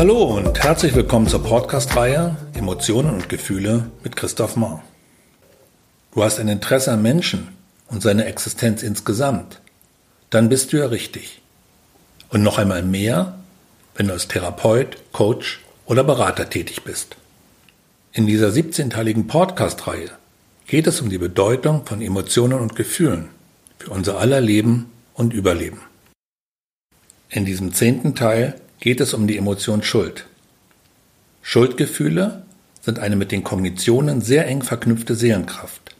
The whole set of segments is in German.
Hallo und herzlich willkommen zur Podcast-Reihe Emotionen und Gefühle mit Christoph Mahr. Du hast ein Interesse an Menschen und seine Existenz insgesamt, dann bist du ja richtig. Und noch einmal mehr, wenn du als Therapeut, Coach oder Berater tätig bist. In dieser 17-teiligen Podcast-Reihe geht es um die Bedeutung von Emotionen und Gefühlen für unser aller Leben und Überleben. In diesem zehnten Teil geht es um die Emotion Schuld. Schuldgefühle sind eine mit den Kognitionen sehr eng verknüpfte Seelenkraft.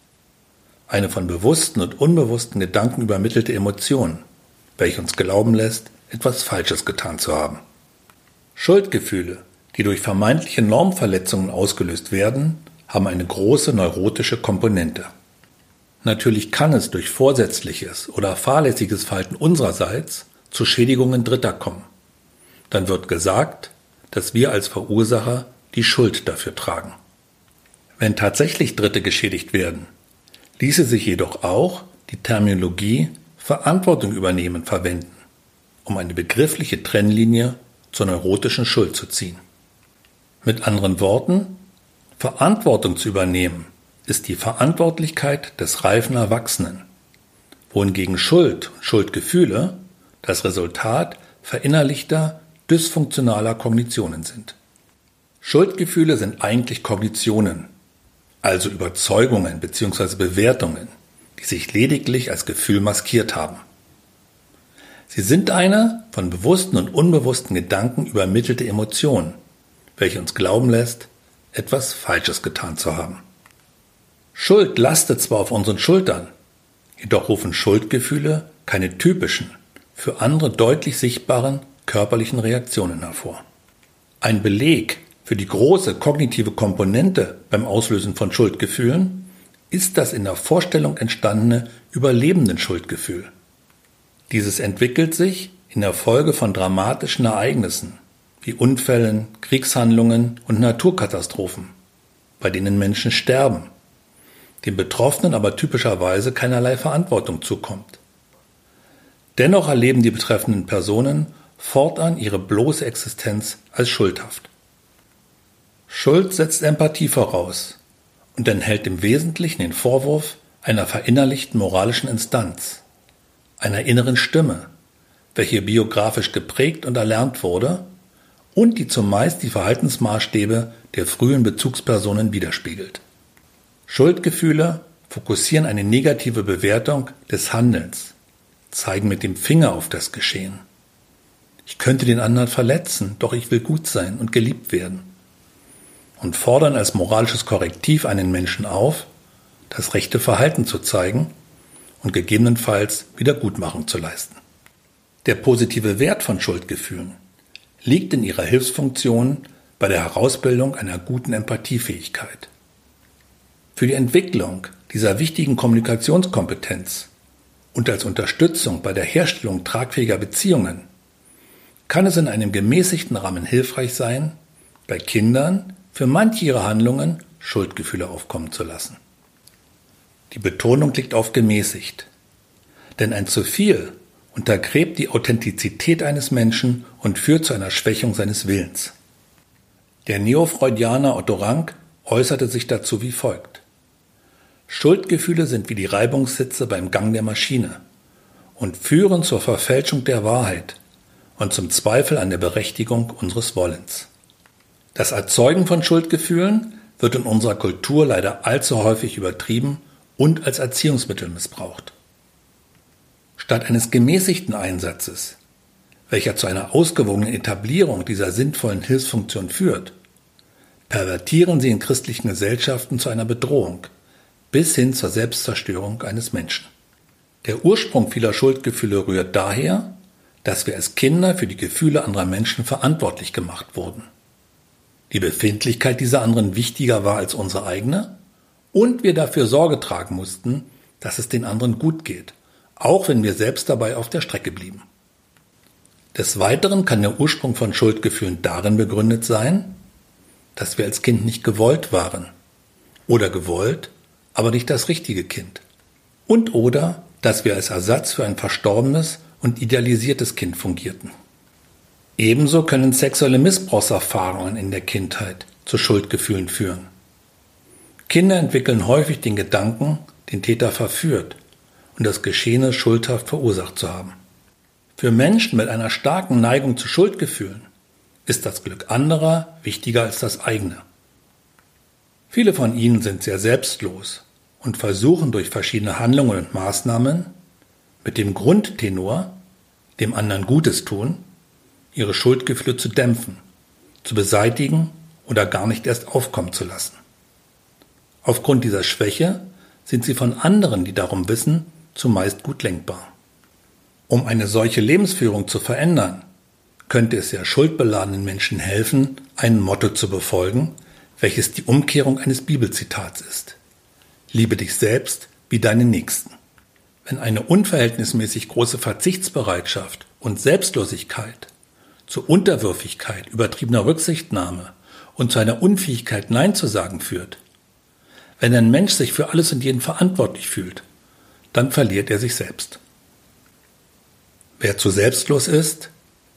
Eine von bewussten und unbewussten Gedanken übermittelte Emotion, welche uns glauben lässt, etwas Falsches getan zu haben. Schuldgefühle, die durch vermeintliche Normverletzungen ausgelöst werden, haben eine große neurotische Komponente. Natürlich kann es durch vorsätzliches oder fahrlässiges Verhalten unsererseits zu Schädigungen Dritter kommen dann wird gesagt, dass wir als Verursacher die Schuld dafür tragen. Wenn tatsächlich Dritte geschädigt werden, ließe sich jedoch auch die Terminologie Verantwortung übernehmen verwenden, um eine begriffliche Trennlinie zur neurotischen Schuld zu ziehen. Mit anderen Worten, Verantwortung zu übernehmen ist die Verantwortlichkeit des reifen Erwachsenen, wohingegen Schuld und Schuldgefühle das Resultat verinnerlichter dysfunktionaler Kognitionen sind. Schuldgefühle sind eigentlich Kognitionen, also Überzeugungen bzw. Bewertungen, die sich lediglich als Gefühl maskiert haben. Sie sind eine von bewussten und unbewussten Gedanken übermittelte Emotion, welche uns glauben lässt, etwas Falsches getan zu haben. Schuld lastet zwar auf unseren Schultern, jedoch rufen Schuldgefühle keine typischen, für andere deutlich sichtbaren körperlichen Reaktionen hervor. Ein Beleg für die große kognitive Komponente beim Auslösen von Schuldgefühlen ist das in der Vorstellung entstandene Überlebenden-Schuldgefühl. Dieses entwickelt sich in der Folge von dramatischen Ereignissen wie Unfällen, Kriegshandlungen und Naturkatastrophen, bei denen Menschen sterben, den Betroffenen aber typischerweise keinerlei Verantwortung zukommt. Dennoch erleben die betreffenden Personen fortan ihre bloße Existenz als schuldhaft. Schuld setzt Empathie voraus und enthält im Wesentlichen den Vorwurf einer verinnerlichten moralischen Instanz, einer inneren Stimme, welche biografisch geprägt und erlernt wurde und die zumeist die Verhaltensmaßstäbe der frühen Bezugspersonen widerspiegelt. Schuldgefühle fokussieren eine negative Bewertung des Handelns, zeigen mit dem Finger auf das Geschehen. Ich könnte den anderen verletzen, doch ich will gut sein und geliebt werden. Und fordern als moralisches Korrektiv einen Menschen auf, das rechte Verhalten zu zeigen und gegebenenfalls Wiedergutmachung zu leisten. Der positive Wert von Schuldgefühlen liegt in ihrer Hilfsfunktion bei der Herausbildung einer guten Empathiefähigkeit. Für die Entwicklung dieser wichtigen Kommunikationskompetenz und als Unterstützung bei der Herstellung tragfähiger Beziehungen kann es in einem gemäßigten Rahmen hilfreich sein, bei Kindern für manche ihrer Handlungen Schuldgefühle aufkommen zu lassen. Die Betonung liegt auf gemäßigt. Denn ein zu viel untergräbt die Authentizität eines Menschen und führt zu einer Schwächung seines Willens. Der Neofreudianer Otto Rank äußerte sich dazu wie folgt. Schuldgefühle sind wie die Reibungssitze beim Gang der Maschine und führen zur Verfälschung der Wahrheit und zum Zweifel an der Berechtigung unseres Wollens. Das Erzeugen von Schuldgefühlen wird in unserer Kultur leider allzu häufig übertrieben und als Erziehungsmittel missbraucht. Statt eines gemäßigten Einsatzes, welcher zu einer ausgewogenen Etablierung dieser sinnvollen Hilfsfunktion führt, pervertieren sie in christlichen Gesellschaften zu einer Bedrohung bis hin zur Selbstzerstörung eines Menschen. Der Ursprung vieler Schuldgefühle rührt daher, dass wir als Kinder für die Gefühle anderer Menschen verantwortlich gemacht wurden. Die Befindlichkeit dieser anderen wichtiger war als unsere eigene und wir dafür Sorge tragen mussten, dass es den anderen gut geht, auch wenn wir selbst dabei auf der Strecke blieben. Des Weiteren kann der Ursprung von Schuldgefühlen darin begründet sein, dass wir als Kind nicht gewollt waren oder gewollt, aber nicht das richtige Kind und oder dass wir als Ersatz für ein verstorbenes und idealisiertes Kind fungierten. Ebenso können sexuelle Missbrauchserfahrungen in der Kindheit zu Schuldgefühlen führen. Kinder entwickeln häufig den Gedanken, den Täter verführt und das Geschehene schuldhaft verursacht zu haben. Für Menschen mit einer starken Neigung zu Schuldgefühlen ist das Glück anderer wichtiger als das eigene. Viele von ihnen sind sehr selbstlos und versuchen durch verschiedene Handlungen und Maßnahmen mit dem Grundtenor, dem anderen Gutes tun, ihre Schuldgefühle zu dämpfen, zu beseitigen oder gar nicht erst aufkommen zu lassen. Aufgrund dieser Schwäche sind sie von anderen, die darum wissen, zumeist gut lenkbar. Um eine solche Lebensführung zu verändern, könnte es ja schuldbeladenen Menschen helfen, ein Motto zu befolgen, welches die Umkehrung eines Bibelzitats ist. Liebe dich selbst wie deinen Nächsten. Wenn eine unverhältnismäßig große Verzichtsbereitschaft und Selbstlosigkeit zu Unterwürfigkeit, übertriebener Rücksichtnahme und zu einer Unfähigkeit Nein zu sagen führt, wenn ein Mensch sich für alles und jeden verantwortlich fühlt, dann verliert er sich selbst. Wer zu selbstlos ist,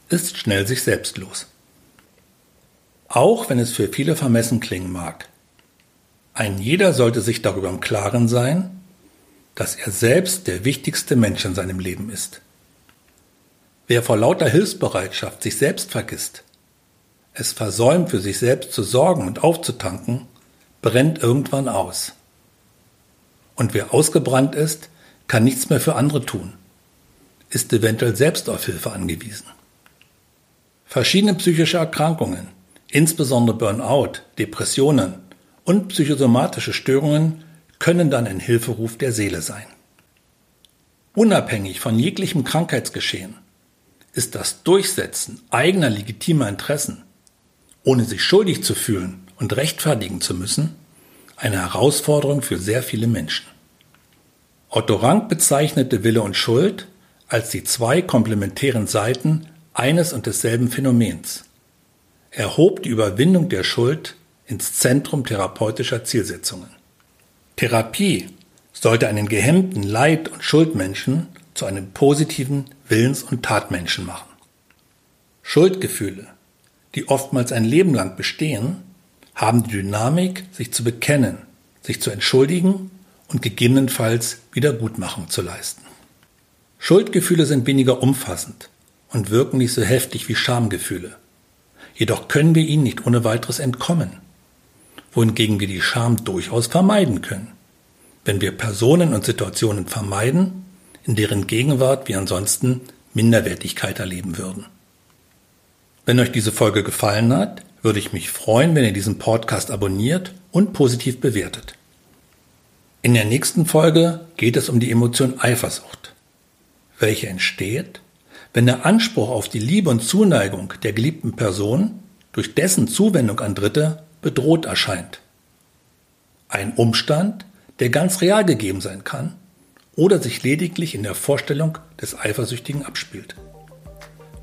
ist schnell sich selbstlos. Auch wenn es für viele vermessen klingen mag. Ein jeder sollte sich darüber im Klaren sein, dass er selbst der wichtigste Mensch in seinem Leben ist. Wer vor lauter Hilfsbereitschaft sich selbst vergisst, es versäumt, für sich selbst zu sorgen und aufzutanken, brennt irgendwann aus. Und wer ausgebrannt ist, kann nichts mehr für andere tun, ist eventuell selbst auf Hilfe angewiesen. Verschiedene psychische Erkrankungen, insbesondere Burnout, Depressionen und psychosomatische Störungen können dann ein Hilferuf der Seele sein. Unabhängig von jeglichem Krankheitsgeschehen ist das Durchsetzen eigener legitimer Interessen, ohne sich schuldig zu fühlen und rechtfertigen zu müssen, eine Herausforderung für sehr viele Menschen. Otto Rank bezeichnete Wille und Schuld als die zwei komplementären Seiten eines und desselben Phänomens. Er hob die Überwindung der Schuld ins Zentrum therapeutischer Zielsetzungen. Therapie sollte einen gehemmten Leid- und Schuldmenschen zu einem positiven Willens- und Tatmenschen machen. Schuldgefühle, die oftmals ein Leben lang bestehen, haben die Dynamik, sich zu bekennen, sich zu entschuldigen und gegebenenfalls Wiedergutmachung zu leisten. Schuldgefühle sind weniger umfassend und wirken nicht so heftig wie Schamgefühle. Jedoch können wir ihnen nicht ohne weiteres entkommen, wohingegen wir die Scham durchaus vermeiden können, wenn wir Personen und Situationen vermeiden, in deren Gegenwart wir ansonsten Minderwertigkeit erleben würden. Wenn euch diese Folge gefallen hat, würde ich mich freuen, wenn ihr diesen Podcast abonniert und positiv bewertet. In der nächsten Folge geht es um die Emotion Eifersucht, welche entsteht, wenn der Anspruch auf die Liebe und Zuneigung der geliebten Person durch dessen Zuwendung an Dritte bedroht erscheint. Ein Umstand, der ganz real gegeben sein kann oder sich lediglich in der Vorstellung des Eifersüchtigen abspielt.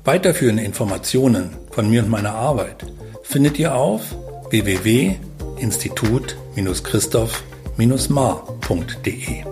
Weiterführende Informationen von mir und meiner Arbeit findet ihr auf www.institut-christoph-mar.de.